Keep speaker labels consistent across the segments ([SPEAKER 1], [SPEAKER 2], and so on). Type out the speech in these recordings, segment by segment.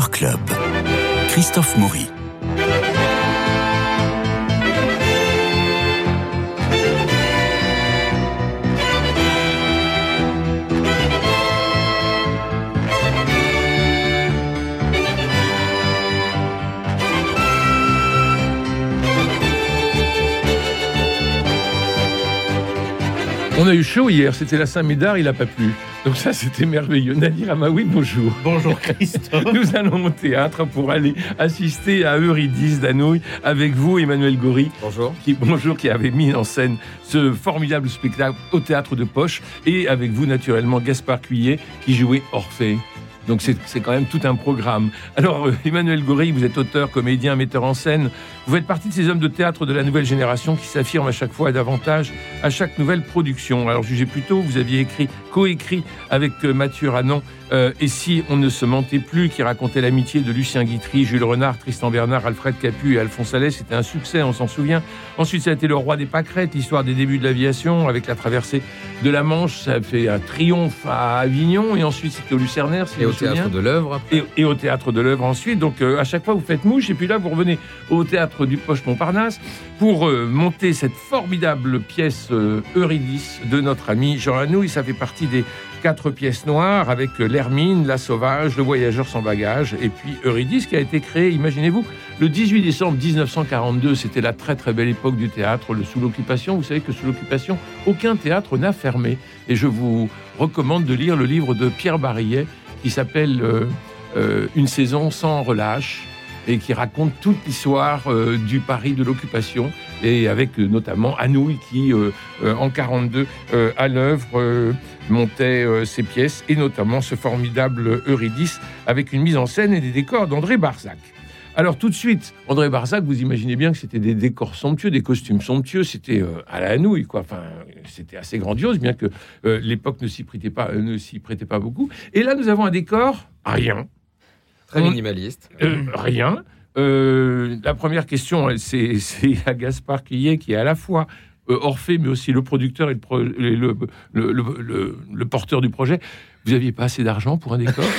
[SPEAKER 1] Club. Christophe Maury.
[SPEAKER 2] On a eu chaud hier, c'était la Saint-Médard, il n'a pas plu. Donc ça, c'était merveilleux. Nadir Amaoui, bonjour.
[SPEAKER 3] Bonjour Christophe.
[SPEAKER 2] Nous allons au théâtre pour aller assister à Eurydice d'Anouilh avec vous, Emmanuel Gori.
[SPEAKER 3] Bonjour.
[SPEAKER 2] Qui, bonjour, qui avait mis en scène ce formidable spectacle au théâtre de Poche. Et avec vous, naturellement, Gaspard Cuillet, qui jouait Orphée. Donc c'est quand même tout un programme. Alors euh, Emmanuel Gori, vous êtes auteur, comédien, metteur en scène. Vous faites partie de ces hommes de théâtre de la nouvelle génération qui s'affirment à chaque fois davantage à chaque nouvelle production. Alors jugez plutôt, vous aviez écrit, coécrit avec euh, Mathieu Ranon euh, Et si on ne se mentait plus, qui racontait l'amitié de Lucien Guitry, Jules Renard, Tristan Bernard, Alfred Capu et Alphonse Allais. C'était un succès, on s'en souvient. Ensuite, ça a été Le Roi des Pâquerettes, l'histoire des débuts de l'aviation avec la traversée de la Manche. Ça a fait un triomphe à Avignon et ensuite c'était au Lucernaire. Si
[SPEAKER 3] Et au théâtre de l'œuvre.
[SPEAKER 2] Et, et au théâtre de l'œuvre ensuite. Donc euh, à chaque fois, vous faites mouche. Et puis là, vous revenez au théâtre du Poche Montparnasse pour euh, monter cette formidable pièce Eurydice de notre ami Jean Anouilh. Ça fait partie des quatre pièces noires avec euh, l'Hermine, la Sauvage, le Voyageur sans bagage et puis Eurydice qui a été créé, imaginez-vous, le 18 décembre 1942. C'était la très très belle époque du théâtre, le sous l'occupation. Vous savez que sous l'occupation, aucun théâtre n'a fermé. Et je vous recommande de lire le livre de Pierre Barillet qui s'appelle euh, euh, Une saison sans relâche et qui raconte toute l'histoire euh, du Paris de l'occupation et avec euh, notamment Anouilh qui euh, en 42 euh, à l'œuvre montait ses pièces et notamment ce formidable Eurydice avec une mise en scène et des décors d'André Barzac. Alors tout de suite, André Barzac, vous imaginez bien que c'était des décors somptueux, des costumes somptueux, c'était à la Anouilh, quoi. Enfin, c'était assez grandiose, bien que l'époque ne s'y prêtait pas beaucoup. Et là, nous avons un décor, rien,
[SPEAKER 3] Très minimaliste.
[SPEAKER 2] euh, rien. Euh, la première question, elle, c'est à Gaspard Quillet, qui est à la fois euh, Orphée, mais aussi le producteur et le, pro- et le, le- le- le- le porteur du projet. Vous aviez pas assez d'argent pour un décor?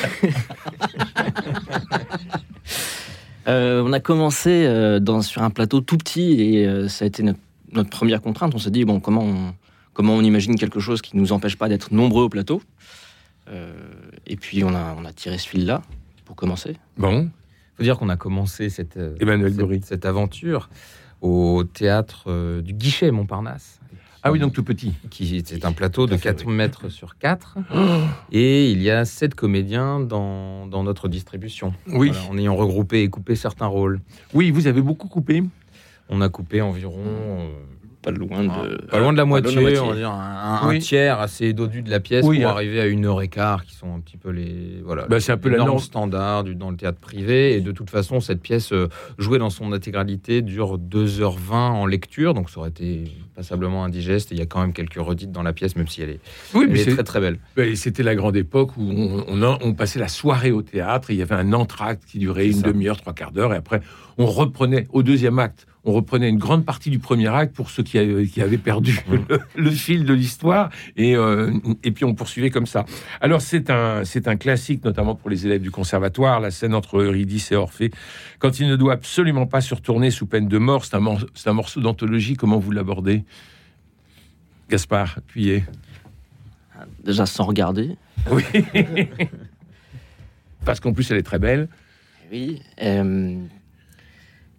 [SPEAKER 4] Euh, on a commencé euh, dans, sur un plateau tout petit et euh, ça a été notre, notre première contrainte. On s'est dit, bon, comment on, comment on imagine quelque chose qui ne nous empêche pas d'être nombreux au plateau? Euh, Et puis on a, on a tiré ce fil-là pour commencer.
[SPEAKER 2] Bon,
[SPEAKER 3] faut dire qu'on a commencé cette, euh,
[SPEAKER 2] Emmanuel
[SPEAKER 3] cette, cette aventure au théâtre euh, du Guichet Montparnasse.
[SPEAKER 2] Ah oui, donc tout petit.
[SPEAKER 3] qui c'est un plateau de
[SPEAKER 2] Tout à fait,
[SPEAKER 3] 4
[SPEAKER 2] oui.
[SPEAKER 3] mètres sur 4 et il y a 7 comédiens dans, dans notre distribution.
[SPEAKER 2] Oui,
[SPEAKER 3] Voilà, en ayant regroupé et coupé certains rôles.
[SPEAKER 2] oui, vous avez beaucoup coupé.
[SPEAKER 3] On a coupé environ euh,
[SPEAKER 4] Pas loin de.
[SPEAKER 3] pas loin de la
[SPEAKER 4] loin de
[SPEAKER 3] moitié,
[SPEAKER 4] la moitié.
[SPEAKER 3] on va dire un, tiers assez dodu de la pièce
[SPEAKER 2] Oui,
[SPEAKER 3] pour
[SPEAKER 2] hein.
[SPEAKER 3] arriver à une heure et quart qui sont un petit peu les voilà
[SPEAKER 2] Bah, c'est un peu la norme.
[SPEAKER 3] standards du, dans le théâtre privé et de toute façon cette pièce euh, jouée dans son intégralité dure 2h20 en lecture donc ça aurait été passablement indigeste et il y a quand même quelques redites dans la pièce même si elle est,
[SPEAKER 2] Oui,
[SPEAKER 3] elle
[SPEAKER 2] mais
[SPEAKER 3] est très très belle.
[SPEAKER 2] mais c'était la grande époque où on, on, a- on passait la soirée au théâtre. Il y avait un entracte qui durait une demi-heure, trois quarts d'heure, et après on reprenait au deuxième acte. On reprenait une grande partie du premier acte pour ceux qui avaient, qui avaient perdu le, le fil de l'histoire, et, euh, et puis on poursuivait comme ça. Alors c'est un, c'est un classique, notamment pour les élèves du conservatoire, la scène entre Eurydice et Orphée, quand il ne doit absolument pas se retourner sous peine de mort. C'est un, mor- c'est un morceau d'anthologie. Comment vous l'abordez, Gaspard Puyer
[SPEAKER 4] Déjà sans regarder.
[SPEAKER 2] Oui. Parce qu'en plus, elle est très belle,
[SPEAKER 4] Oui. euh,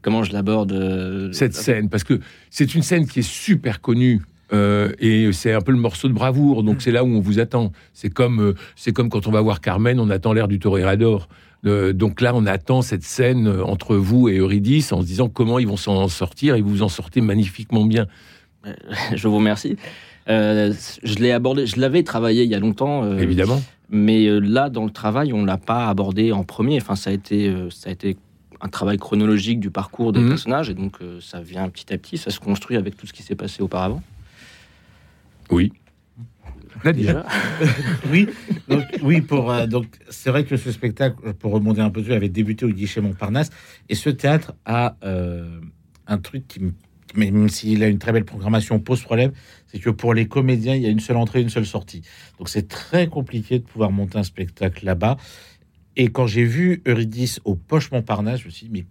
[SPEAKER 4] comment je l'aborde euh,
[SPEAKER 2] cette scène. Parce que c'est une scène qui est super connue. euh, et c'est un peu le morceau de bravoure, donc c'est là où on vous attend. C'est comme, euh, c'est comme quand on va voir Carmen, on attend l'air du toréador. Euh, donc là, on attend cette scène entre vous et Eurydice en se disant comment ils vont s'en sortir, et vous en sortez magnifiquement bien.
[SPEAKER 4] Je vous remercie. Je l'ai abordé, je l'avais travaillé il y a longtemps.
[SPEAKER 2] Évidemment.
[SPEAKER 4] Mais là, dans le travail, on l'a pas abordé en premier. Enfin, ça a été, ça a été un travail chronologique du parcours des
[SPEAKER 2] Mhm.
[SPEAKER 4] personnages, et donc euh, ça vient petit à petit, ça se construit avec tout ce qui s'est passé auparavant.
[SPEAKER 2] Oui.
[SPEAKER 4] Déjà.
[SPEAKER 5] Oui, donc, oui pour, euh, donc c'est vrai que ce spectacle, pour remonter un peu dessus, avait débuté au guichet Montparnasse. Et ce théâtre a euh, un truc qui, me- même s'il a une très belle programmation, pose problème, c'est que pour les comédiens, il y a une seule entrée, une seule sortie. Donc c'est très compliqué de pouvoir monter un spectacle là-bas. Et quand j'ai vu Eurydice au Poche Montparnasse, je me suis dit, mais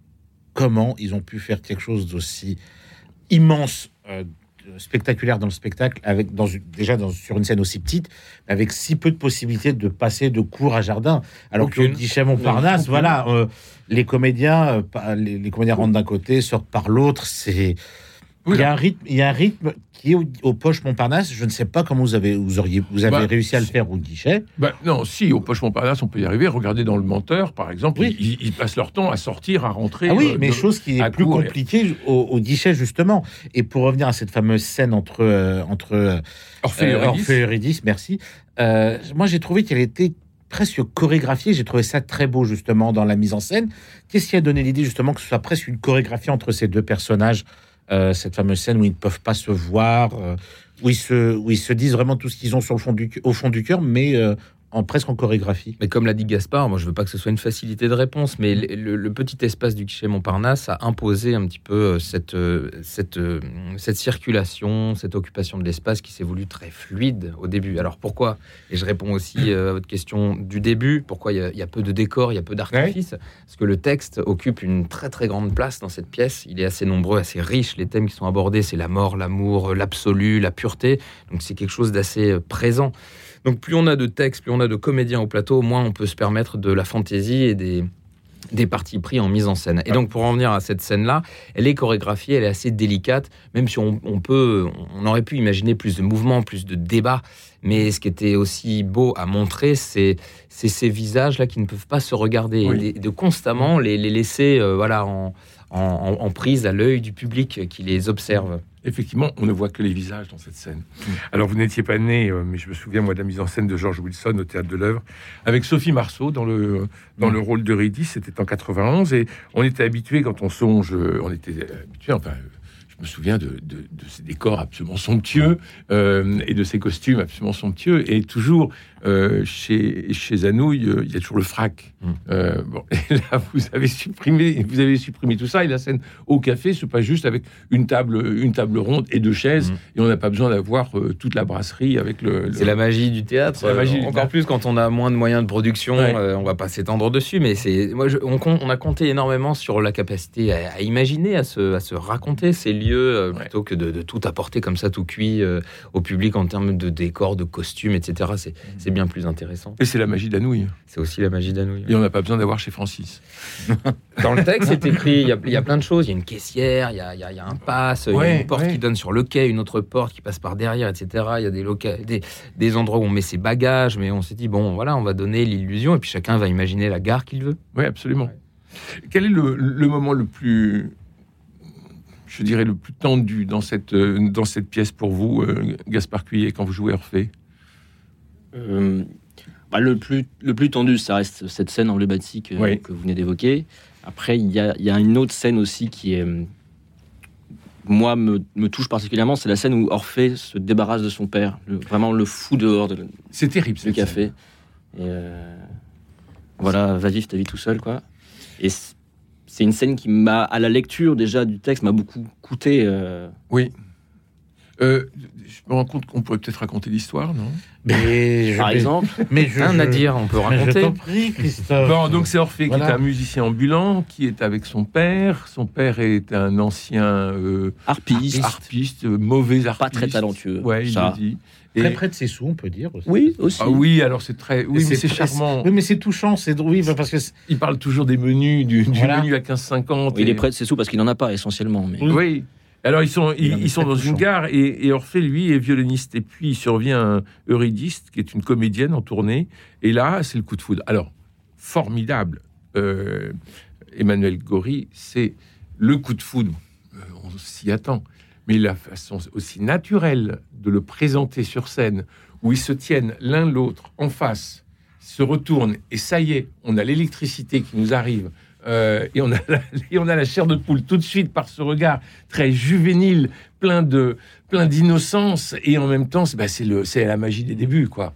[SPEAKER 5] comment ils ont pu faire quelque chose d'aussi immense, euh, spectaculaire dans le spectacle, avec dans, déjà dans, sur une scène aussi petite, avec si peu de possibilités de passer de cours à jardin. Alors que
[SPEAKER 3] Aucune.
[SPEAKER 5] guichet Montparnasse,
[SPEAKER 2] Aucune.
[SPEAKER 5] voilà, euh, les comédiens, euh, les comédiens rentrent d'un côté, sortent par l'autre. C'est
[SPEAKER 2] Oui,
[SPEAKER 5] il y a un rythme, il y a un rythme qui est au, au Poche Montparnasse. Je ne sais pas comment vous avez, vous auriez, vous avez
[SPEAKER 2] Bah,
[SPEAKER 5] réussi à le faire au guichet.
[SPEAKER 2] Bah, non, si, au Poche Montparnasse, on peut y arriver. Regardez dans Le Menteur, par exemple,
[SPEAKER 5] Oui.
[SPEAKER 2] ils, ils passent leur temps à sortir, à rentrer.
[SPEAKER 5] Ah oui,
[SPEAKER 2] euh,
[SPEAKER 5] mais
[SPEAKER 2] de-
[SPEAKER 5] chose qui est plus
[SPEAKER 2] et-
[SPEAKER 5] compliquée au, au guichet justement. Et pour revenir à cette fameuse scène entre euh, entre euh,
[SPEAKER 2] Orphée et
[SPEAKER 5] euh,
[SPEAKER 2] Eurydice.
[SPEAKER 5] Orphée et Eurydice, merci. Moi, j'ai trouvé qu'elle était presque chorégraphiée. J'ai trouvé ça très beau justement dans la mise en scène. Qu'est-ce qui a donné l'idée justement que ce soit presque une chorégraphie entre ces deux personnages? Euh, Cette fameuse scène où ils ne peuvent pas se voir, euh, où ils se disent vraiment tout ce qu'ils ont sur le fond du au fond du cœur, mais euh, en presque en chorégraphie.
[SPEAKER 3] Mais comme l'a dit Gaspard, moi je veux pas que ce soit une facilité de réponse, mais le, le- le petit espace du guichet Montparnasse a imposé un petit peu euh, cette, euh, cette, euh, cette circulation, cette occupation de l'espace qui s'est voulu très fluide au début. Alors pourquoi? Et je réponds aussi à votre question du début, pourquoi il y a- il y, a peu de décors, il y a peu d'artifices? Parce que le texte occupe une très très grande place dans cette pièce, il est assez nombreux, assez riche, les thèmes qui sont abordés, c'est la mort, l'amour, l'absolu, la pureté, donc c'est quelque chose d'assez présent. Donc plus on a de textes, plus on a de comédiens au plateau, moins on peut se permettre de la fantaisie et des, des partis pris en mise en scène. Et donc pour en venir à cette scène-là, elle est chorégraphiée, elle est assez délicate, même si on, on peut, on aurait pu imaginer plus de mouvements, plus de débats. Mais ce qui était aussi beau à montrer, c'est ces visages-là qui ne peuvent pas se regarder,
[SPEAKER 2] Oui.
[SPEAKER 3] et de, de constamment les, les laisser euh, voilà, en, en, en- en prise à l'œil du public qui les observe.
[SPEAKER 2] Effectivement, on ne voit que les visages dans cette scène. Alors, vous n'étiez pas né, euh, mais je me souviens, moi, de la mise en scène de George Wilson au Théâtre de l'œuvre, avec Sophie Marceau dans le, dans
[SPEAKER 5] Mm.
[SPEAKER 2] le rôle d'Eurydice. C'était en 91. Et on était habitué, quand on songe, euh, on était habitué, enfin. euh, Je me souviens de, de, de ces décors absolument somptueux euh, et de ces costumes absolument somptueux. Et toujours, euh, chez, chez Anouilh, euh, il y a toujours le frac.
[SPEAKER 3] Mm.
[SPEAKER 2] Euh, bon, et là, vous avez supprimé, vous avez supprimé tout ça. Et la scène au café se passe juste avec une table, une table ronde et deux chaises.
[SPEAKER 3] Mm.
[SPEAKER 2] Et on n'a pas besoin d'avoir toute la brasserie avec le. le-
[SPEAKER 3] C'est la magie du théâtre.
[SPEAKER 2] La magie du
[SPEAKER 3] Encore
[SPEAKER 2] théâtre.
[SPEAKER 3] plus quand on a moins de moyens de production,
[SPEAKER 2] Ouais.
[SPEAKER 3] on va pas s'étendre dessus, mais c'est moi je- on, on a compté énormément sur la capacité à, à imaginer, à se, à se raconter ces lieux
[SPEAKER 2] Ouais.
[SPEAKER 3] plutôt que de, de tout apporter comme ça tout cuit au public en termes de décors, de costumes, etc. C'est c'est bien plus intéressant.
[SPEAKER 2] Et c'est la magie d'Anouilh.
[SPEAKER 3] C'est aussi la magie d'Anouilh.
[SPEAKER 2] Et on n'a pas besoin d'avoir chez Francis.
[SPEAKER 3] Dans le texte, c'est écrit, il y, a, il y a plein de choses. Il y a une caissière, il y a, il y a- il y a un pass, il y a
[SPEAKER 2] Ouais,
[SPEAKER 3] une porte
[SPEAKER 2] ouais.
[SPEAKER 3] qui donne sur le quai, une autre porte qui passe par derrière, etc. Il y a des, des, des endroits où on met ses bagages, mais on s'est dit, bon, voilà, on va donner l'illusion et puis chacun va imaginer la gare qu'il veut.
[SPEAKER 2] Oui, absolument. Quel est le, le moment le plus, je dirais, le plus tendu dans cette, euh, dans cette pièce pour vous, euh, Gaspard Cuillet, quand vous jouez Orphée?
[SPEAKER 4] Bah, le, plus, le plus tendu, ça reste cette scène emblématique euh,
[SPEAKER 2] Oui.
[SPEAKER 4] que vous venez d'évoquer. Après, il y a, il y a une autre scène aussi qui est, euh, moi, me, me touche particulièrement. C'est la scène où Orphée se débarrasse de son père, le- vraiment le fou dehors de-
[SPEAKER 2] C'est terrible,
[SPEAKER 4] du café. Et euh, voilà, va vivre ta vie tout seul, quoi. Et c'est une scène qui m'a, à la lecture déjà du texte, m'a beaucoup coûté. euh,
[SPEAKER 2] Oui. Euh, je me rends compte qu'on pourrait peut-être raconter l'histoire, non?
[SPEAKER 5] Mais je
[SPEAKER 4] par exemple,
[SPEAKER 5] mais je,
[SPEAKER 3] Hein,
[SPEAKER 5] je-
[SPEAKER 3] Nadir, on peut
[SPEAKER 5] je
[SPEAKER 3] raconter.
[SPEAKER 5] t'en prie, Christophe.
[SPEAKER 2] Bon, donc c'est Orphée qui est un musicien ambulant, qui est avec son père. Son père est un ancien euh,
[SPEAKER 4] harpiste,
[SPEAKER 2] harpiste, euh, mauvais harpiste.
[SPEAKER 4] pas très talentueux.
[SPEAKER 2] Ouais, il
[SPEAKER 4] ça.
[SPEAKER 2] le dit.
[SPEAKER 5] Très près de ses sous, on peut dire. Aussi.
[SPEAKER 4] Oui, aussi.
[SPEAKER 2] Ah oui, alors c'est très, oui, mais c'est charmant.
[SPEAKER 5] Oui, mais c'est touchant, c'est oui, parce que
[SPEAKER 2] Il parle toujours des menus, du, du
[SPEAKER 5] Voilà.
[SPEAKER 2] menu à 15,50.
[SPEAKER 4] Oui, il est près de ses sous parce qu'il n'en a pas essentiellement. Mais...
[SPEAKER 2] Oui. Alors ils sont, ils, sont dans une gare et, et Orphée lui est violoniste et puis il survient un Eurydice qui est une comédienne en tournée et là c'est le coup de foudre. Alors formidable, euh, Emmanuel Gori, c'est le coup de foudre. Euh, on s'y attend, mais la façon aussi naturelle de le présenter sur scène où ils se tiennent l'un l'autre en face, se retournent et ça y est, on a l'électricité qui nous arrive. Euh, et, on a la, et on a la chair de poule tout de suite par ce regard très juvénile, plein de plein d'innocence et en même temps c'est bah, c'est le c'est la magie des débuts quoi.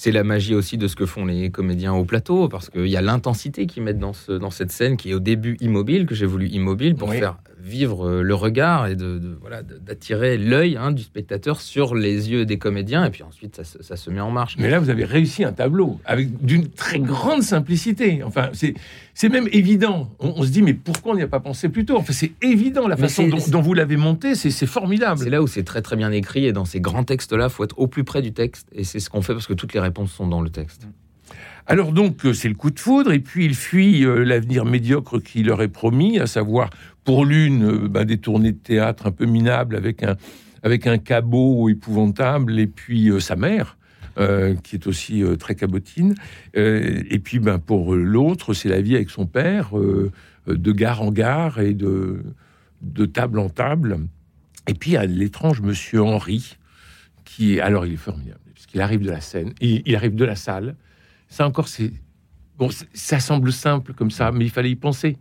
[SPEAKER 3] C'est la magie aussi de ce que font les comédiens au plateau, parce qu'il y a l'intensité qu'ils mettent dans, ce, dans cette scène qui est au début immobile, que j'ai voulu immobile pour
[SPEAKER 2] Oui.
[SPEAKER 3] faire vivre euh, le regard et de, de- voilà d'attirer l'œil hein, du spectateur sur les yeux des comédiens et puis ensuite ça, se- ça se met en marche.
[SPEAKER 2] Mais là, vous avez réussi un tableau avec d'une très grande simplicité. Enfin, c'est c'est même évident. On, on se dit, mais pourquoi on n'y a pas pensé plus tôt? Enfin, c'est évident la
[SPEAKER 3] Mais
[SPEAKER 2] façon dont, vous l'avez monté. C'est c'est
[SPEAKER 3] C'est
[SPEAKER 2] formidable.
[SPEAKER 3] là où c'est très très bien écrit et dans ces grands textes-là, faut être au plus près du texte et c'est ce qu'on fait parce que toutes les réponses sont dans le texte.
[SPEAKER 2] Alors donc, euh, c'est le coup de foudre, et puis il fuit euh, l'avenir médiocre qui leur est promis, à savoir, pour l'une, euh, ben, des tournées de théâtre un peu minables avec un, avec un cabot épouvantable, et puis sa mère, qui est aussi très cabotine. Et puis, ben, pour l'autre, c'est la vie avec son père, de gare en gare et de, de table en table. Et puis, il y a l'étrange monsieur Henri, qui est, alors il est formidable, puisqu'il arrive de la scène, il arrive de la salle. Ça encore, c'est bon, ça semble simple comme ça, mais il fallait y penser.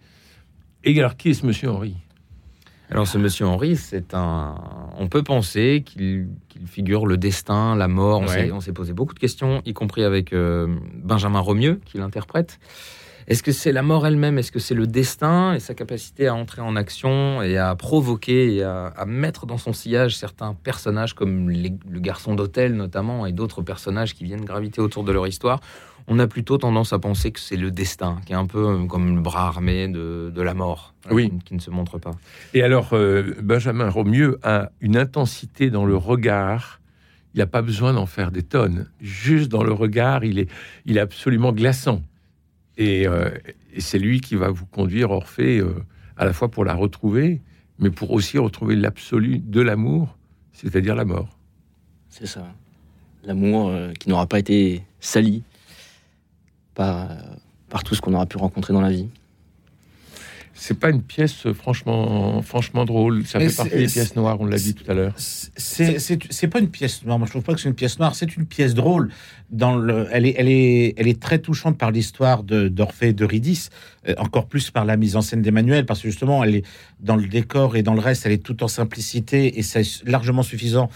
[SPEAKER 2] Et alors, qui est ce monsieur Henri
[SPEAKER 3] Alors ce monsieur Henri, c'est un. On peut penser qu'il figure le destin, la mort. On
[SPEAKER 2] Ouais.
[SPEAKER 3] s'est- On s'est posé beaucoup de questions, y compris avec euh, Benjamin Romieux qui l'interprète. Est-ce que c'est la mort elle-même? Est-ce que c'est le destin et sa capacité à entrer en action et à provoquer et à, à mettre dans son sillage certains personnages comme les- le garçon d'hôtel notamment et d'autres personnages qui viennent graviter autour de leur histoire? On a plutôt tendance à penser que c'est le destin qui est un peu euh, comme le bras armé de, de la mort,
[SPEAKER 2] Oui.
[SPEAKER 3] qui, qui ne se montre pas.
[SPEAKER 2] Et alors, euh, Benjamin Romieux a une intensité dans le regard. Il n'a pas besoin d'en faire des tonnes. Juste dans le regard, il est, il est absolument glaçant. Et, euh, et c'est lui qui va vous conduire Orphée euh, à la fois pour la retrouver, mais pour aussi retrouver l'absolu de l'amour, c'est-à-dire la mort.
[SPEAKER 4] C'est ça. L'amour euh, qui n'aura pas été sali par, euh, par tout ce qu'on aura pu rencontrer dans la vie.
[SPEAKER 2] C'est pas une pièce euh, franchement, franchement drôle. Ça
[SPEAKER 5] Mais
[SPEAKER 2] fait partie
[SPEAKER 5] c'est-
[SPEAKER 2] des pièces noires, on l'a dit tout à l'heure.
[SPEAKER 5] C'est pas une pièce noire. Moi, je trouve pas que c'est une pièce noire. C'est une pièce drôle. Dans le, elle est, elle est, elle est très touchante par l'histoire de- d'Orphée et d'Eurydice, euh, encore plus par la mise en scène d'Emmanuel, parce que justement, elle est dans le décor et dans le reste, elle est tout en simplicité et c'est largement suffisant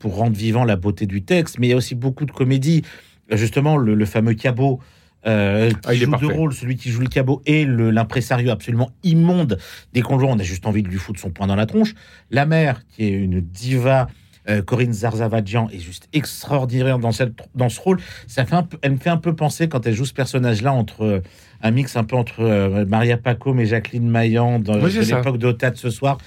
[SPEAKER 5] pour rendre vivant la beauté du texte. Mais il y a aussi beaucoup de comédie. Justement, le, le fameux cabot. Euh, qui
[SPEAKER 2] Ah, il
[SPEAKER 5] joue deux rôles, celui qui joue le cabot et l'impresario absolument immonde. Le voit, on a juste envie de lui foutre son poing dans la tronche. La mère, qui est une diva, euh, Corinne Zarzavadjian, est juste extraordinaire dans, cette, dans ce rôle. Ça fait un peu, elle me fait un peu penser, quand elle joue ce personnage-là, entre euh, un mix un peu entre euh, Maria Pacôme et Jacqueline Maillan dans
[SPEAKER 2] Oui,
[SPEAKER 5] de l'époque d'Ota de ce soir.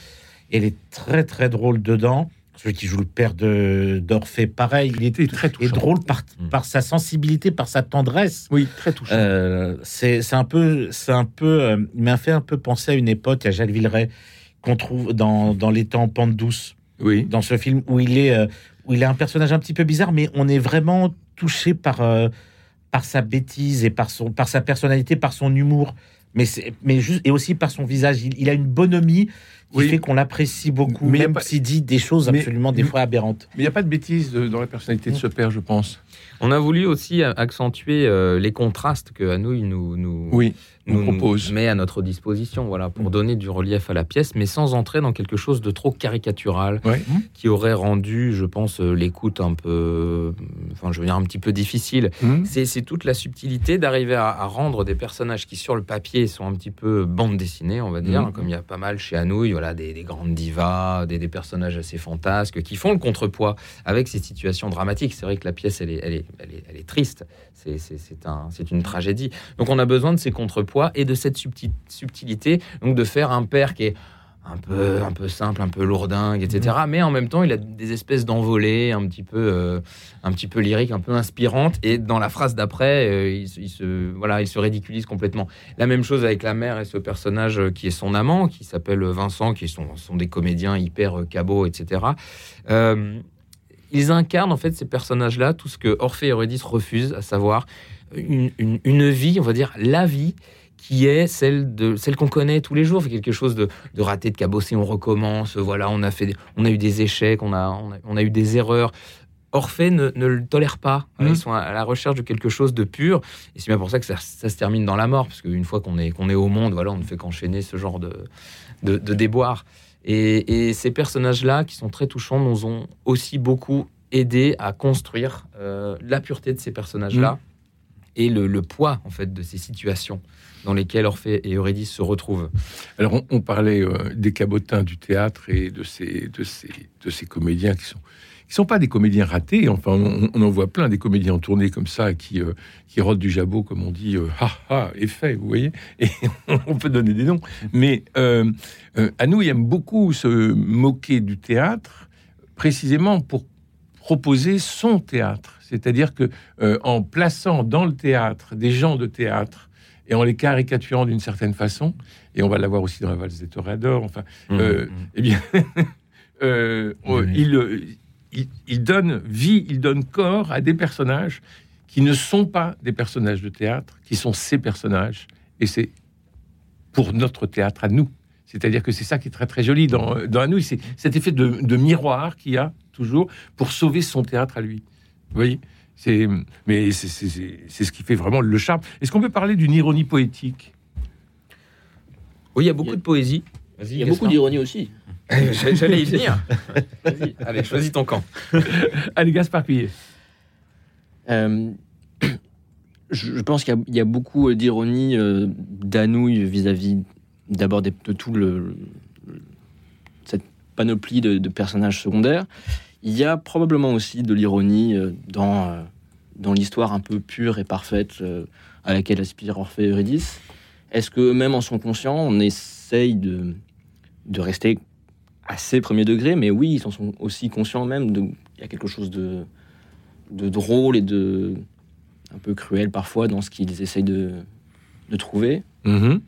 [SPEAKER 5] Elle est très, très drôle dedans. Celui qui joue le père de d'Orphée, pareil, il est,
[SPEAKER 2] très
[SPEAKER 5] drôle par,
[SPEAKER 3] Mm.
[SPEAKER 5] par sa sensibilité, par sa tendresse.
[SPEAKER 2] Oui, très touchant.
[SPEAKER 5] Euh, c'est un peu, c'est un peu, euh, il m'a fait un peu penser à une époque à Jacques Villeray qu'on trouve dans, dans Les temps en pente douce,
[SPEAKER 2] oui.
[SPEAKER 5] dans ce film où il est, euh, où il est un personnage un petit peu bizarre, mais on est vraiment touché par euh, par sa bêtise et par son, par sa personnalité, par son humour, mais c'est, mais juste et aussi par son visage. Il, il a une bonhomie qui
[SPEAKER 2] Oui.
[SPEAKER 5] fait qu'on l'apprécie beaucoup,
[SPEAKER 2] Mais
[SPEAKER 5] même s'il dit des choses
[SPEAKER 2] Mais-
[SPEAKER 5] absolument des
[SPEAKER 2] mais-
[SPEAKER 5] fois aberrantes.
[SPEAKER 2] Mais il n'y a pas de bêtises euh, dans la personnalité de ce père, je pense.
[SPEAKER 3] On a voulu aussi accentuer euh, les contrastes que Hanouille nous, nous,
[SPEAKER 2] Oui, nous
[SPEAKER 3] nous
[SPEAKER 2] propose.
[SPEAKER 3] met à notre disposition, voilà, pour
[SPEAKER 2] Mm.
[SPEAKER 3] donner du relief à la pièce, mais sans entrer dans quelque chose de trop caricatural,
[SPEAKER 2] Ouais.
[SPEAKER 3] qui aurait rendu, je pense, euh, l'écoute un peu, enfin, je veux dire, un petit peu difficile.
[SPEAKER 2] Hmm
[SPEAKER 3] C'est c'est toute la subtilité d'arriver à, à rendre des personnages qui, sur le papier, sont un petit peu bande dessinée, on va dire, comme il y a pas mal chez Hanouille, voilà, des, des grandes divas, des, des personnages assez fantasques, qui font le contrepoids avec ces situations dramatiques. C'est vrai que la pièce, elle est, elle est, elle est, elle est triste. C'est- un, c'est une tragédie. Donc on a besoin de ces contrepoids et de cette subti- subtilité, donc de faire un père qui est un peu, un peu simple, un peu lourdingue, etc. Mais en même temps, il a des espèces d'envolées un petit peu, euh, un petit peu lyriques, un peu inspirantes. Et dans la phrase d'après, euh, il, se- il se, voilà, il se ridiculise complètement. La même chose avec la mère et ce personnage qui est son amant, qui s'appelle Vincent, qui sont, sont des comédiens hyper euh, cabots, etc. Euh, ils incarnent en fait ces personnages-là, tout ce que Orphée et Eurydice refusent, à savoir une, une- une vie, on va dire la vie, qui est celle de celle qu'on connaît tous les jours, fait quelque chose de, de raté, de cabossé, on recommence, voilà, on a fait, on a eu des échecs, on a, on a, on a eu des erreurs. Orphée ne, ne le tolère pas.
[SPEAKER 2] Mhm.
[SPEAKER 3] Ils sont à la recherche de quelque chose de pur. Et c'est bien pour ça que ça, ça se termine dans la mort, parce qu'une fois qu'on est, qu'on est au monde, voilà, on ne fait qu'enchaîner ce genre de, de, de déboires. Et, et ces personnages-là, qui sont très touchants, nous ont aussi beaucoup aidé à construire euh, la pureté de ces personnages-là. Et le, poids en fait de ces situations dans lesquelles Orphée et Eurydice se retrouvent.
[SPEAKER 2] Alors, on, parlait euh, des cabotins du théâtre et de ces, de ces, de ces comédiens qui sont qui sont pas des comédiens ratés. Enfin, on, en voit plein des comédiens en tournée comme ça qui euh, qui rodent du jabot, comme on dit, euh, ha ha, effet, vous voyez. Et on peut donner des noms. Mais euh, à nous, il aime beaucoup se moquer du théâtre, précisément pour proposer son théâtre. C'est-à-dire que euh, en plaçant dans le théâtre des gens de théâtre et en les caricaturant d'une certaine façon, et on va l'avoir aussi dans la valse des toréadors, enfin, euh, eh bien, euh, oh,
[SPEAKER 5] Oui.
[SPEAKER 2] il, euh, il, il donne vie, il donne corps à des personnages qui ne sont pas des personnages de théâtre, qui sont ces personnages, et c'est pour notre théâtre à nous. C'est-à-dire que c'est ça qui est très très joli dans, dans nous, c'est cet effet de, de miroir qu'il y a toujours pour sauver son théâtre à lui. Vous voyez c'est, mais c'est, c'est- c'est- c'est ce qui fait vraiment le charme. Est-ce qu'on peut parler d'une ironie poétique?
[SPEAKER 3] Oui, il y a beaucoup
[SPEAKER 4] Il y a-
[SPEAKER 3] de poésie.
[SPEAKER 4] Il y a beaucoup d'ironie aussi.
[SPEAKER 3] J'allais j'allais y venir.
[SPEAKER 4] Vas-y.
[SPEAKER 3] Allez, choisis ton camp.
[SPEAKER 2] Allez, Gaspard Pillet.
[SPEAKER 4] Euh, je, pense qu'il y a- il y, a beaucoup euh, d'ironie euh, d'Anouilh vis-à-vis d'abord de tout le, cette panoplie de, personnages secondaires. Il y a probablement aussi de l'ironie euh, dans, euh, dans l'histoire un peu pure et parfaite euh, à laquelle aspire Orphée Eurydice. Est-ce que même en sont conscients On essaye de, de rester assez premier degré, mais oui, ils en sont aussi conscients même. Il y a quelque chose de, de drôle et de un peu cruel parfois dans ce qu'ils essayent de, de trouver.
[SPEAKER 2] Mhm.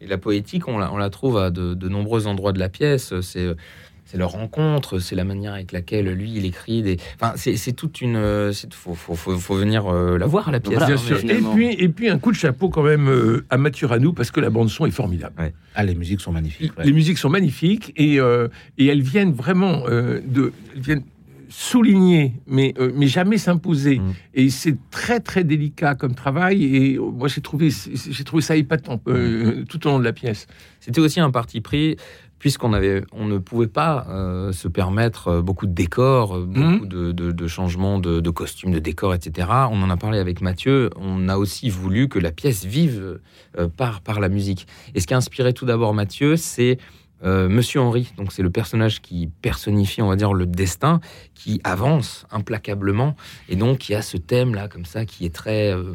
[SPEAKER 3] Et la poétique, on la, on la trouve à de, de nombreux endroits de la pièce. C'est c'est leur rencontre, c'est la manière avec laquelle lui il écrit des. Enfin, c'est toute une. c'est- Faut, faut, faut, faut venir euh, la voir la pièce.
[SPEAKER 4] Voilà,
[SPEAKER 2] Bien sûr. Et puis, et puis un coup de chapeau quand même euh, à Mathieu Ranou parce que la bande son est formidable.
[SPEAKER 5] Ah, les musiques sont magnifiques. ouais.
[SPEAKER 2] Les musiques sont magnifiques et, euh, et elles viennent vraiment euh, de, elles viennent souligner, mais, euh, mais jamais s'imposer.
[SPEAKER 3] Mm.
[SPEAKER 2] Et c'est très très délicat comme travail. Et euh, moi j'ai trouvé, j'ai trouvé ça épatant euh, tout au long de la pièce.
[SPEAKER 3] C'était aussi un parti pris, puisqu'on avait, on ne pouvait pas euh, se permettre beaucoup de décors, euh, beaucoup de, de- de changements de, de costumes, de décors, etc. On en a parlé avec Mathieu. On a aussi voulu que la pièce vive euh, par, par la musique. Et ce qui a inspiré tout d'abord Mathieu, c'est euh, Monsieur Henri. Donc c'est le personnage qui personnifie, on va dire, le destin, qui avance implacablement, et donc qui a ce thème là, comme ça, qui est très, euh,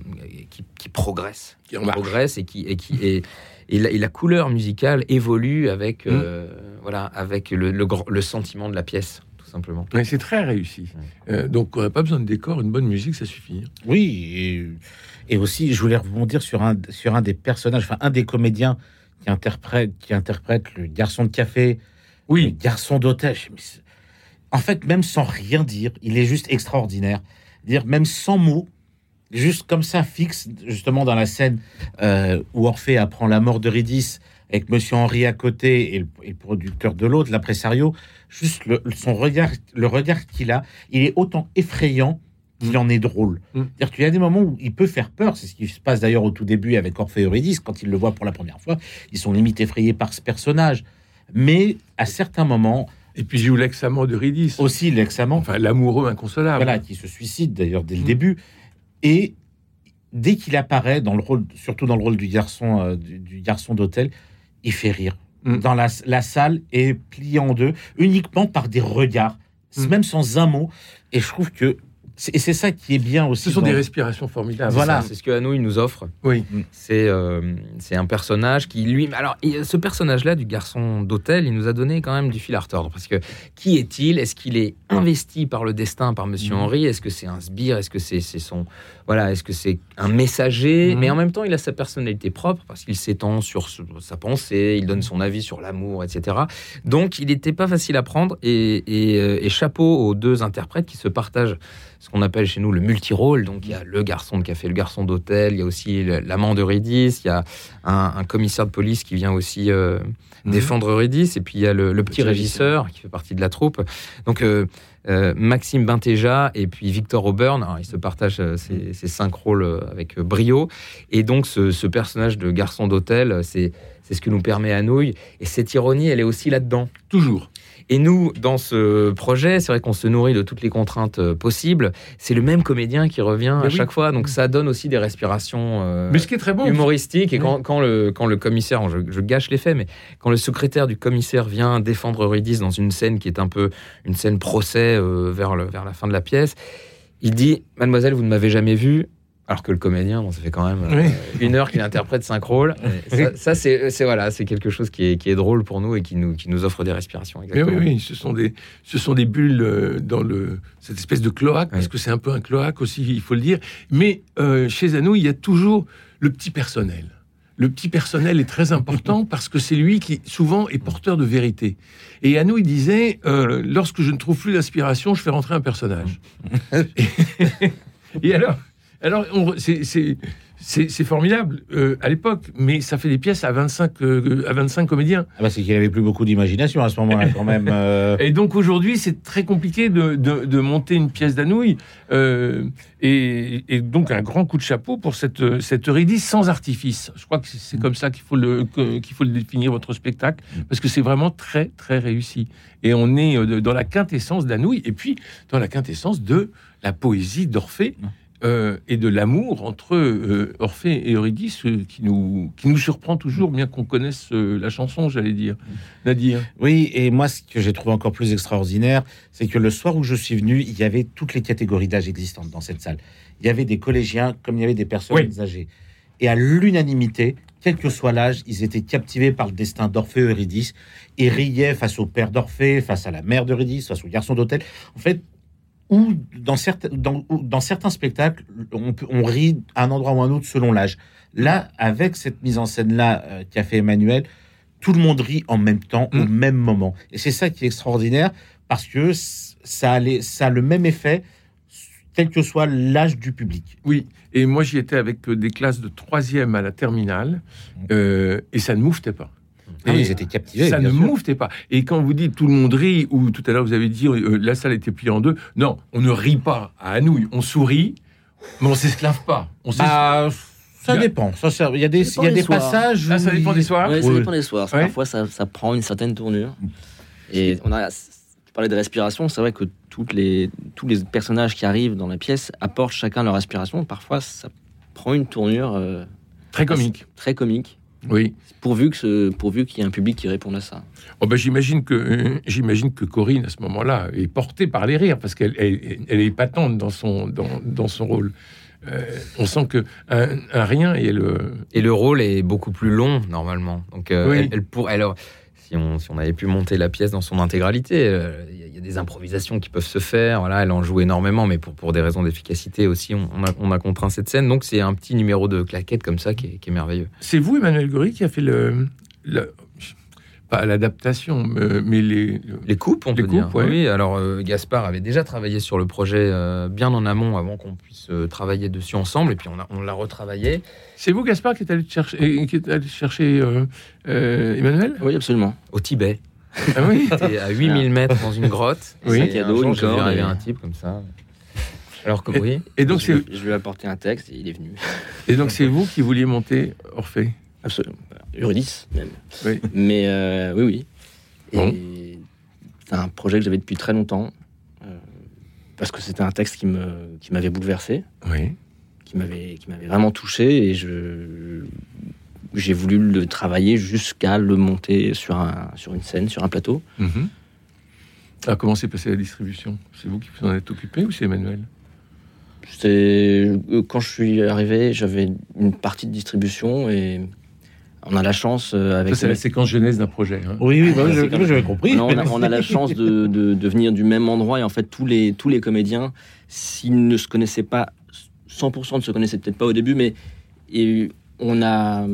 [SPEAKER 3] qui, qui progresse,
[SPEAKER 2] Qui
[SPEAKER 3] progresse et qui et qui est et la, et la couleur musicale évolue avec, euh, voilà, avec le, le, grand- le sentiment de la pièce, tout simplement.
[SPEAKER 2] Ouais, c'est très réussi. Euh, donc on n'a pas besoin de décor, une bonne musique ça suffit.
[SPEAKER 5] Oui, et, et aussi, je voulais rebondir sur un, sur un des personnages, enfin, un des comédiens qui interprète, qui interprète le garçon de café, le
[SPEAKER 2] Oui,
[SPEAKER 5] garçon d'hôtel. En fait, même sans rien dire, il est juste extraordinaire. Dire même sans mots, juste comme ça, fixe, justement dans la scène euh, où Orphée apprend la mort d'Eurydice avec Monsieur Henri à côté et le, et le producteur de l'autre, l'impresario, juste le, son regard, le regard qu'il a, il est autant effrayant qu'il en est drôle.
[SPEAKER 2] Mm.
[SPEAKER 5] C'est-à-dire qu'il y a des moments où il peut faire peur, c'est ce qui se passe d'ailleurs au tout début avec Orphée Eurydice, quand ils le voient pour la première fois, ils sont limite effrayés par ce personnage. Mais à certains moments,
[SPEAKER 2] et puis joue l'ex-amant de Ridis.
[SPEAKER 5] aussi l'ex-amant,
[SPEAKER 2] Enfin, l'amoureux inconsolable.
[SPEAKER 5] voilà, qui se suicide d'ailleurs dès le
[SPEAKER 2] Mm.
[SPEAKER 5] début. Et dès qu'il apparaît dans le rôle, surtout dans le rôle du garçon, euh, du, du garçon d'hôtel, il fait rire.
[SPEAKER 2] Mm.
[SPEAKER 5] Dans la, la salle est pliée en deux, uniquement par des regards, même sans un mot. Et je trouve que et c'est ça qui est bien aussi.
[SPEAKER 2] Ce sont
[SPEAKER 5] dans-
[SPEAKER 2] des respirations formidables.
[SPEAKER 5] Voilà.
[SPEAKER 3] C'est ce que Hanouille nous offre.
[SPEAKER 2] Oui.
[SPEAKER 3] C'est euh, c'est un personnage qui, lui. Alors, il- ce personnage-là, du garçon d'hôtel, il nous a donné quand même du fil à retordre. Parce que qui est-il? Est-ce qu'il est investi par le destin, par Monsieur
[SPEAKER 2] Mhm.
[SPEAKER 3] Henri Est-ce que c'est un sbire? Est-ce que c'est c'est son. Voilà, est-ce que c'est un messager?
[SPEAKER 2] Mhm.
[SPEAKER 3] Mais en même temps, il a sa personnalité propre parce qu'il s'étend sur ce- sa pensée, il donne son avis sur l'amour, etc. Donc, il n'était pas facile à prendre. Et, et, euh, et chapeau aux deux interprètes qui se partagent ce qu'on appelle chez nous le multirôle. Donc, il y a le garçon de café, le garçon d'hôtel, il y a aussi l'amant d'Eurydice, il y a un, un commissaire de police qui vient aussi euh,
[SPEAKER 2] Mhm.
[SPEAKER 3] défendre Eurydice, et puis il y a le, le petit
[SPEAKER 2] Petit
[SPEAKER 3] régisseur qui fait partie de la troupe. Donc, euh, euh, Maxime Bintéja et puis Victor Auburn, alors, ils se partagent euh, ces, ces cinq rôles euh, avec brio. Et donc, ce, ce personnage de garçon d'hôtel, c'est c'est ce que nous permet Hanouille. Et cette ironie, elle est aussi là-dedans.
[SPEAKER 2] Toujours.
[SPEAKER 3] Et nous, dans ce projet, c'est vrai qu'on se nourrit de toutes les contraintes euh, possibles. C'est le même comédien qui revient
[SPEAKER 2] Mais
[SPEAKER 3] à
[SPEAKER 2] oui.
[SPEAKER 3] chaque fois, donc ça donne aussi des respirations euh,
[SPEAKER 2] Mais ce qui est très bon,
[SPEAKER 3] humoristiques. Et
[SPEAKER 2] Oui.
[SPEAKER 3] quand, le, quand le commissaire, je, je gâche les faits, mais quand le secrétaire du commissaire vient défendre Eurydice dans une scène qui est un peu une scène procès euh, vers, le, vers la fin de la pièce, il dit Mademoiselle, vous ne m'avez jamais vu. Alors que le comédien, bon, ça fait quand même euh,
[SPEAKER 2] Oui.
[SPEAKER 3] une heure qu'il interprète cinq rôles. Ça, ça, c'est voilà, c'est quelque chose qui est, qui est drôle pour nous et qui nous, qui nous offre des respirations.
[SPEAKER 2] Mais
[SPEAKER 3] Exactement.
[SPEAKER 2] oui, oui, ce sont des, ce sont des bulles euh, dans le, cette espèce de cloaque, parce que c'est un peu un cloaque aussi, il faut le dire. Mais euh, chez Anou, il y a toujours le petit personnel. Le petit personnel est très important parce que c'est lui qui, souvent, est porteur de vérité. Et Anou, il disait, euh, lorsque je ne trouve plus d'inspiration, je fais rentrer un personnage. et, et alors, alors c'est- formidable euh, à l'époque, mais ça fait des pièces à 25, euh, à 25 comédiens.
[SPEAKER 5] Ah bah, c'est qu'il avait plus beaucoup d'imagination à ce moment-là, quand même. euh.
[SPEAKER 2] Et donc aujourd'hui, c'est très compliqué de, de- de monter une pièce d'Anouilh. Euh, et, et donc un grand coup de chapeau pour cette, cette Eurydice sans artifice. Je crois que c'est comme ça qu'il faut, le, qu'il faut le définir, votre spectacle, parce que c'est vraiment très, très réussi. Et on est dans la quintessence d'Anouilh, et puis dans la quintessence de la poésie d'Orphée. Euh, et de l'amour entre euh, Orphée et Eurydice euh, qui, nous, qui nous surprend toujours, bien qu'on connaisse la chanson, j'allais dire. Nadir.
[SPEAKER 5] Oui, et moi, ce que j'ai trouvé encore plus extraordinaire, c'est que le soir où je suis venu, il y avait toutes les catégories d'âge existantes dans cette salle. Il y avait des collégiens comme il y avait des personnes
[SPEAKER 2] Oui.
[SPEAKER 5] âgées. Et à l'unanimité, quel que soit l'âge, ils étaient captivés par le destin d'Orphée et Eurydice et riaient face au père d'Orphée, face à la mère d'Eurydice, face au garçon d'hôtel. En fait, ou dans certains, dans, dans certains spectacles, on, peut- on rit à un endroit ou à un autre selon l'âge. Là, avec cette mise en scène-là euh, qu'a fait Emmanuel, tout le monde rit en même temps, au
[SPEAKER 2] Mm.
[SPEAKER 5] même moment. Et c'est ça qui est extraordinaire, parce que ça a, les- ça a le même effet, quel que soit l'âge du public.
[SPEAKER 2] Oui, et moi j'y étais avec euh, des classes de troisième à la terminale, euh, et ça ne mouftait pas.
[SPEAKER 5] Ah oui, ils étaient captivés.
[SPEAKER 2] ça
[SPEAKER 5] bien
[SPEAKER 2] ne mouftait pas. Et quand vous dites tout le monde rit, ou tout à l'heure vous avez dit euh, la salle était pliée en deux, non, on ne rit pas à Anouilh, on sourit, mais on s'esclave pas. On
[SPEAKER 5] Bah, ça dépend. Ça, ça- il y a des,
[SPEAKER 4] dépend
[SPEAKER 5] il y a
[SPEAKER 4] des
[SPEAKER 5] des
[SPEAKER 4] soirs.
[SPEAKER 5] passages.
[SPEAKER 2] Ah, ça dépend des soirs.
[SPEAKER 4] Ouais, ça dépend des soirs.
[SPEAKER 2] Ouais.
[SPEAKER 4] Parfois, ça, ça prend une certaine tournure. Et on a, tu parlais de respiration, c'est vrai que toutes les, tous les personnages qui arrivent dans la pièce apportent chacun leur respiration. Parfois, ça prend une tournure euh,
[SPEAKER 2] Très comique.
[SPEAKER 4] très comique,
[SPEAKER 2] Oui.
[SPEAKER 4] pourvu que ce- pourvu qu'il y ait un public qui réponde à ça.
[SPEAKER 2] Oh ben, j'imagine que euh, j'imagine que Corinne à ce moment-là est portée par les rires parce qu'elle elle, elle est épatante dans son dans, dans son rôle. Euh, on sent que un, un rien et le
[SPEAKER 3] Et le rôle est beaucoup plus long normalement. Donc, euh,
[SPEAKER 2] Oui.
[SPEAKER 3] elle, elle pour, alors, si on, avait pu monter la pièce dans son intégralité, euh, il y, a- des improvisations qui peuvent se faire. Voilà, elle en joue énormément, mais pour, des raisons d'efficacité aussi, on, a, on a contraint cette scène. Donc, c'est un petit numéro de claquette comme ça qui est, merveilleux.
[SPEAKER 2] C'est vous, Emmanuel Gori, qui a fait le- pas l'adaptation, mais, mais les.
[SPEAKER 3] Les coupes, on
[SPEAKER 2] Les
[SPEAKER 3] peut dire.
[SPEAKER 2] coupes, ouais.
[SPEAKER 3] Oui, alors euh, Gaspard avait déjà travaillé sur le projet euh, bien en amont avant qu'on puisse euh, travailler dessus ensemble, et puis on, a- on l'a retravaillé.
[SPEAKER 2] C'est vous, Gaspard, qui est allé chercher, qui est allé chercher euh, euh, Emmanuel?
[SPEAKER 4] Oui, absolument.
[SPEAKER 3] au Tibet.
[SPEAKER 2] Ah oui.
[SPEAKER 3] À 8000 mètres dans une grotte.
[SPEAKER 2] Oui.
[SPEAKER 4] Un cadeau, une corde
[SPEAKER 3] arriver
[SPEAKER 4] et-
[SPEAKER 3] un type comme ça. Alors que oui.
[SPEAKER 2] Et donc
[SPEAKER 4] je, je lui ai apporté un texte et il est venu.
[SPEAKER 2] et donc c'est vous qui vouliez monter Orphée?
[SPEAKER 4] Absolument. Eurydice, même.
[SPEAKER 2] Oui.
[SPEAKER 4] Mais euh, oui, oui. Et
[SPEAKER 2] Bon.
[SPEAKER 4] c'est un projet que j'avais depuis très longtemps. euh, parce que c'était un texte qui me qui m'avait bouleversé,
[SPEAKER 2] Oui.
[SPEAKER 4] qui m'avait qui m'avait vraiment touché et je j'ai voulu le travailler jusqu'à le monter sur un sur une scène, sur un plateau.
[SPEAKER 2] Alors comment s'est passée la distribution? C'est vous qui vous en êtes occupé ou c'est Emmanuel?
[SPEAKER 4] C'est euh, quand je suis arrivé, j'avais une partie de distribution et on a la chance euh, avec
[SPEAKER 2] Ça c'est la séquence jeunesse d'un projet. hein.
[SPEAKER 5] Oui, oui, bah,
[SPEAKER 4] Ah, comme-
[SPEAKER 5] j'avais compris.
[SPEAKER 4] Non, on, a, on a la chance de, de- de venir du même endroit et en fait tous les, tous les comédiens, s'ils ne se connaissaient pas, 100% ne se connaissaient peut-être pas au début, mais et on, a,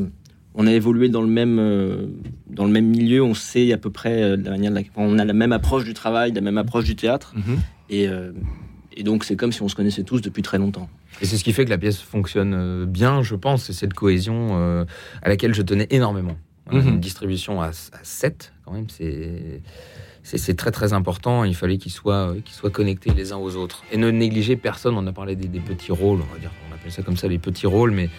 [SPEAKER 4] on a évolué dans le, même, euh, dans le même milieu, on sait à peu près euh, la manière de la- on a la même approche du travail, la même approche du théâtre
[SPEAKER 2] Mhm.
[SPEAKER 4] et, et donc c'est comme si on se connaissait tous depuis très longtemps.
[SPEAKER 3] Et c'est ce qui fait que la pièce fonctionne euh, bien, je pense. C'est cette cohésion euh, à laquelle je tenais énormément. Voilà,
[SPEAKER 2] Mhm.
[SPEAKER 3] Une distribution à, à 7, quand même, c'est. C'est très très important, il fallait qu'ils soient, euh, qu'ils soient connectés les uns aux autres. Et ne négliger personne, on a parlé des, des petits rôles, on va dire, on appelle ça comme ça les petits rôles, mais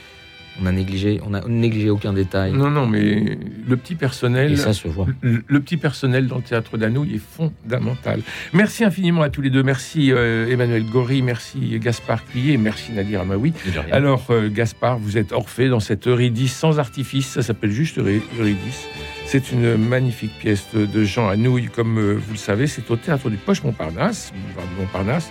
[SPEAKER 3] On a négligé, on a négligé aucun détail.
[SPEAKER 2] Non, non, mais le petit personnel.
[SPEAKER 5] Et ça se voit.
[SPEAKER 2] Le, le petit personnel dans le théâtre d'Anouilh est fondamental. Merci infiniment à tous les deux. Merci euh, Emmanuel Gori, merci Gaspard Cuillet, merci Nadir Amaoui. Alors, euh, Gaspard, vous êtes Orphée dans cette Eurydice sans artifice. Ça s'appelle juste Eury- Eurydice. C'est une magnifique pièce de, de Jean Anouilh. Comme euh, vous le savez, c'est au théâtre du Poche Montparnasse, Montparnasse,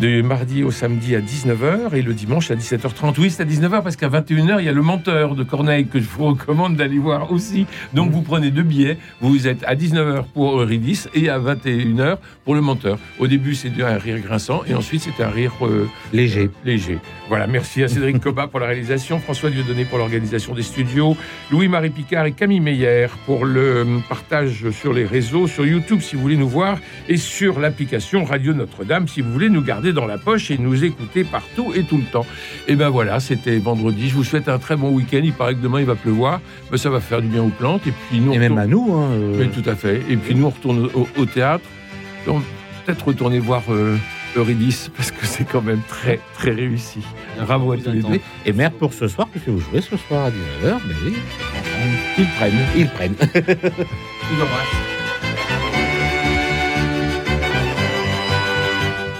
[SPEAKER 2] de mardi au samedi à 19h et le dimanche à 17h30. Oui, c'est à 19h parce qu'à 21h, il y a le menteur de Corneille que je vous recommande d'aller voir aussi. Donc, vous prenez deux billets. Vous êtes à 19h pour Eurydice et à 21h pour le menteur. Au début, c'était un rire grinçant et ensuite, c'était un rire euh,
[SPEAKER 5] Léger.
[SPEAKER 2] léger. Voilà, merci à Cédric Coba pour la réalisation, François Dieudonné pour l'organisation des studios, Louis-Marie Picard et Camille Meyer pour le euh, partage sur les réseaux, sur YouTube si vous voulez nous voir, et sur l'application Radio Notre-Dame si vous voulez nous garder dans la poche et nous écouter partout et tout le temps. Et ben voilà, c'était vendredi. Je vous souhaite un très bon week-end. Il paraît que demain il va pleuvoir, mais ça va faire du bien aux plantes. Et puis nous,
[SPEAKER 5] Et même à nous. Hein, euh,
[SPEAKER 2] oui, tout à fait. Et puis nous, on retourne au, au théâtre. Donc, peut-être retourner voir euh, Eurydice, parce que c'est quand même très, très réussi. Bravo à tous les deux.
[SPEAKER 5] Et merde pour ce soir, puisque vous jouez ce soir à 19h, mais oui,
[SPEAKER 2] Ils prennent.
[SPEAKER 5] ils prennent.
[SPEAKER 2] Je vous embrasse.